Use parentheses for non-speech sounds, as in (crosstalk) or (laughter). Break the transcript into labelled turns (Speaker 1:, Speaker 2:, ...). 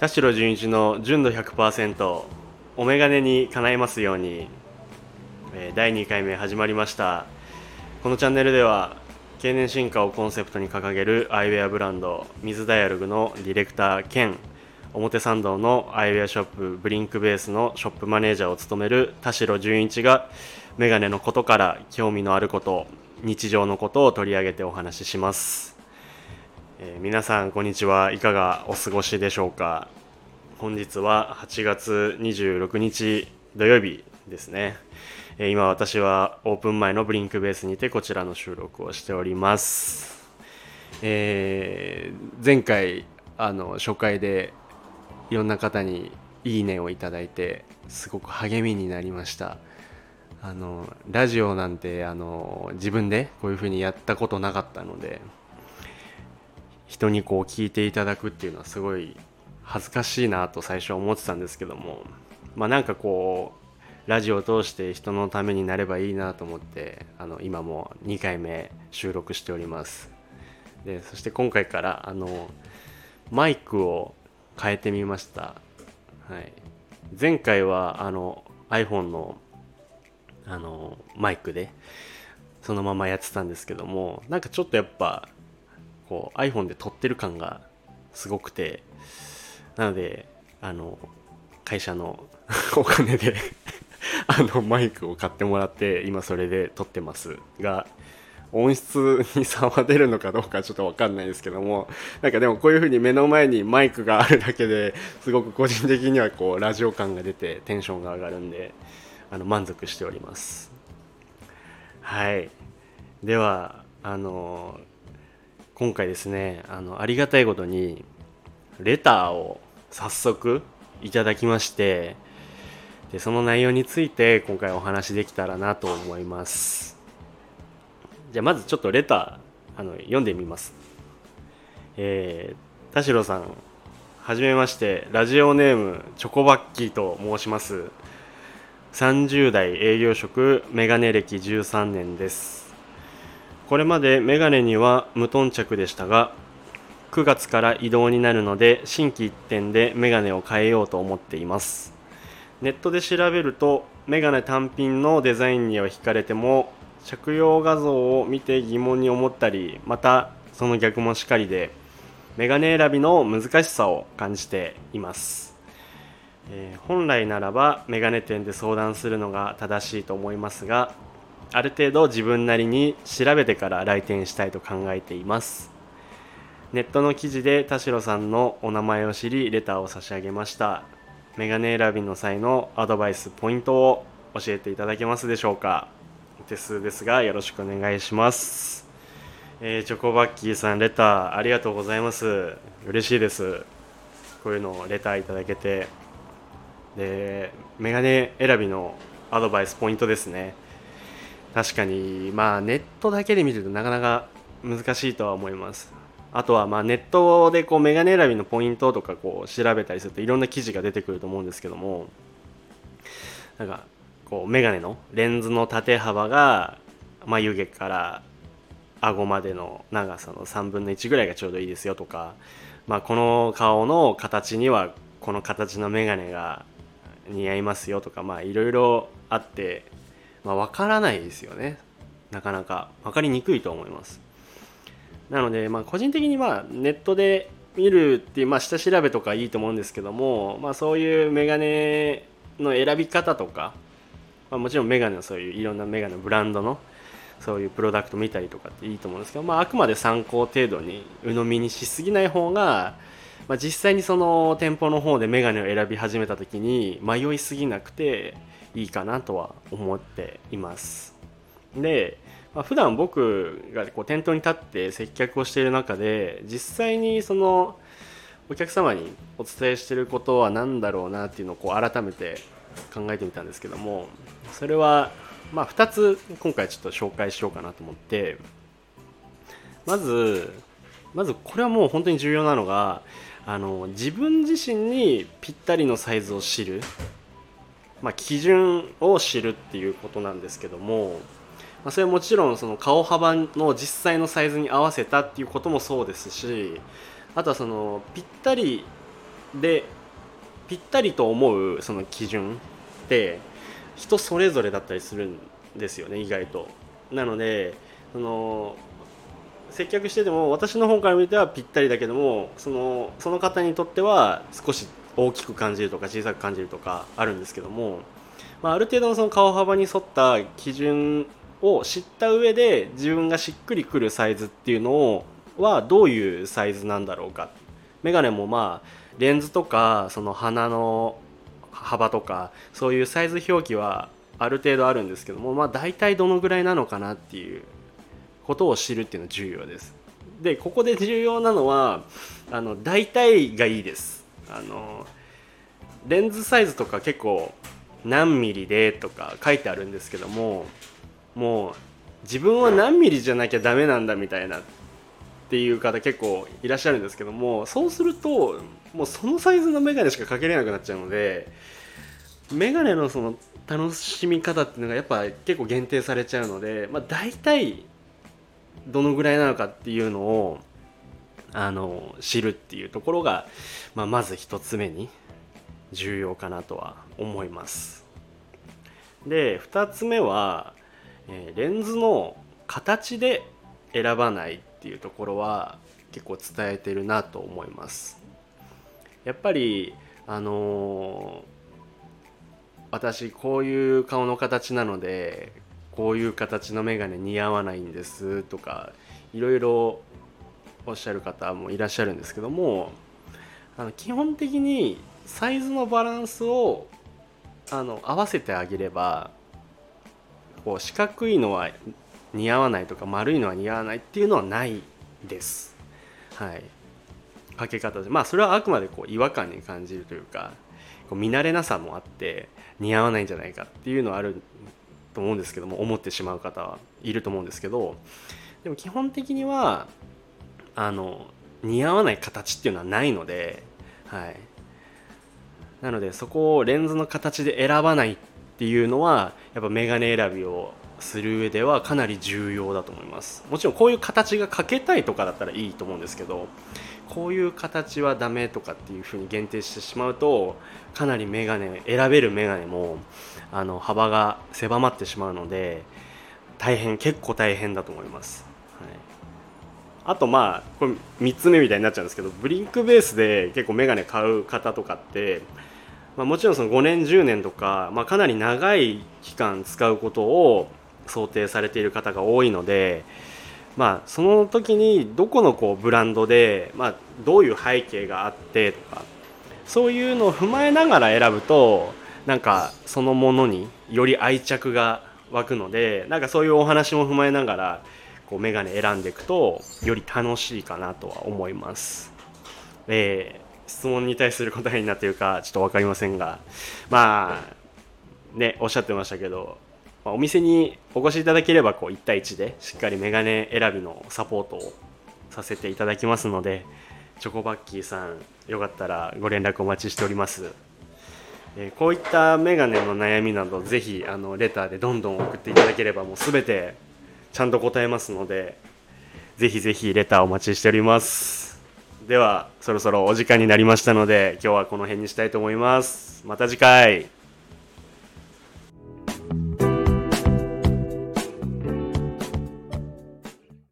Speaker 1: 田代純一の純度100%お眼鏡に叶えますように、え第2回目始まりました。このチャンネルでは経年進化をコンセプトに掲げるアイウェアブランド水ダイアログのディレクター兼表参道のアイウェアショップブリンクベースのショップマネージャーを務める田代純一がメガネのことから興味のあること日常のことを取り上げてお話しします、えー皆さんこんにちはいかがお過ごしでしょうか。本日は8月26日土曜日ですね。えー今私はオープン前のブリンクベースにてこちらの収録をしております、えー前回あの初回でいろんな方にいいねをいただいてすごく励みになりました。あのラジオなんてあの自分でこういう風にやったことなかったので人にこう聞いていただくっていうのはすごい恥ずかしいなと最初は思ってたんですけども。まあなんかこうラジオを通して人のためになればいいなと思ってあの今も2回目収録しております。でそして今回からあのマイクを変えてみました、はい、前回はあの iPhone のあのマイクでそのままやってたんですけどもなんかちょっとやっぱこう iPhone で撮ってる感がすごくてなのであの会社の (laughs) お金で (laughs) あのマイクを買ってもらって今それで撮ってますが音質に差は出るのかどうか (laughs) ちょっと分かんないですけどもなんかでもこういう風に目の前にマイクがあるだけですごく個人的にはこうラジオ感が出てテンションが上がるんであの満足しております。はい。ではあの今回ですねあのありがたいことにレターを早速いただきましてでその内容について今回お話できたらなと思います。じゃあまずちょっとレターあの読んでみます。えー、田代さんはじめましてラジオネームチョコバッキーと申します。30代営業職メガネ歴13年です。これまでメガネには無頓着でしたが9月から移動になるので心機一転でメガネを変えようと思っています。ネットで調べるとメガネ単品のデザインには惹かれても着用画像を見て疑問に思ったりまたその逆もしかりでメガネ選びの難しさを感じています、えー本来ならばメガネ店で相談するのが正しいと思いますがある程度自分なりに調べてから来店したいと考えています。ネットの記事で田代さんのお名前を知りレターを差し上げました。メガネ選びの際のアドバイスポイントを教えていただけますでしょうか。お手数ですがよろしくお願いします、えーチョコバッキーさんレターありがとうございます。嬉しいです。こういうのをレターいただけて。でメガネ選びのアドバイスポイントですね。確かにまあネットだけで見てるとなかなか難しいとは思います。あとはまあネットでこうメガネ選びのポイントとかこう調べたりするといろんな記事が出てくると思うんですけどもなんかこうメガネのレンズの縦幅が眉毛から顎までの長さの3分の1ぐらいがちょうどいいですよとか、まあ、この顔の形にはこの形のメガネが似合いますよとかまあいろいろあって、まあ、分からないですよね。なかなか。分かりにくいと思います。なので、まあ、個人的にはネットで見るっていう、まあ、下調べとかいいと思うんですけども、まあ、そういうメガネの選び方とか、まあ、もちろんメガネのそういういろんなメガネブランドのそういうプロダクト見たりとかっていいと思うんですけど、まあ、あくまで参考程度に鵜呑みにしすぎない方が、まあ、実際にその店舗の方でメガネを選び始めた時に迷いすぎなくていいかなとは思っています。で、まあ、普段僕がこう店頭に立って接客をしている中で実際にそのお客様にお伝えしてることは何だろうなっていうのをこう改めて考えてみたんですけどもそれはまあ2つ今回ちょっと紹介しようかなと思ってまずまずこれはもう本当に重要なのがあの自分自身にぴったりのサイズを知る、まあ、基準を知るっていうことなんですけども、まあ、それはもちろんその顔幅の実際のサイズに合わせたっていうこともそうですしあとはそのぴったりでぴったりと思うその基準って人それぞれだったりするんですよね意外と。なのでその接客してても私の方から見てはぴったりだけどもそのその方にとっては少し大きく感じるとか小さく感じるとかあるんですけども、まあ、ある程度のその顔幅に沿った基準を知った上で自分がしっくりくるサイズっていうのをはどういうサイズなんだろうか。メガネもまあレンズとかその鼻の幅とかそういうサイズ表記はある程度あるんですけどもまあ大体どのぐらいなのかなっていうことを知るっていうのは重要です。でここで重要なのはあの大体がいいです。あのレンズサイズとか結構何ミリでとか書いてあるんですけどももう自分は何ミリじゃなきゃダメなんだみたいなっていう方結構いらっしゃるんですけどもそうするともうそのサイズのメガネしかかけれなくなっちゃうのでメガネのその楽しみ方っていうのがやっぱ結構限定されちゃうので、まあ、大体どのぐらいなのかっていうのをあの知るっていうところが、まあ、まず一つ目に重要かなとは思います。で2つ目は、え、レンズの形で選ばないっていうところは結構伝えてるなと思います。やっぱりあのー、私こういう顔の形なのでこういう形の眼鏡似合わないんですとかいろいろおっしゃる方もいらっしゃるんですけどもあの基本的にサイズのバランスをあの合わせてあげればこう四角いのは似合わないとか丸いのは似合わないっていうのはないです。はい、かけ方でまあそれはあくまでこう違和感に感じるというかこう見慣れなさもあって似合わないんじゃないかっていうのはあると思うんですけども思ってしまう方はいると思うんですけどでも基本的にはあの似合わない形っていうのはないので、はい、なのでそこをレンズの形で選ばないっていうのはやっぱメガネ選びをする上ではかなり重要だと思います。もちろんこういう形がかけたいとかだったらいいと思うんですけどこういう形はダメとかっていうふうに限定してしまうとかなりメガネ選べるメガネもあの幅が狭まってしまうので大変結構大変だと思います、はい、あとまあこれ3つ目みたいになっちゃうんですけどブリンクベースで結構メガネ買う方とかってまあ、もちろんその5年10年とか、まあ、かなり長い期間使うことを想定されている方が多いので、まあ、その時にどこのこうブランドで、まあ、どういう背景があってとかそういうのを踏まえながら選ぶとなんかそのものにより愛着が湧くのでなんかそういうお話も踏まえながらこうメガネ選んでいくとより楽しいかなとは思います。えー、質問に対する答えになっているかちょっと分かりませんがまあねおっしゃってましたけどまあ、お店にお越しいただければこう1対1でしっかりメガネ選びのサポートをさせていただきますのでチョコバッキーさんよかったらご連絡お待ちしております、えー、こういったメガネの悩みなどぜひあのレターでどんどん送っていただければもう全てちゃんと答えますのでぜひぜひレターお待ちしております。ではそろそろお時間になりましたので今日はこの辺にしたいと思います。また次回。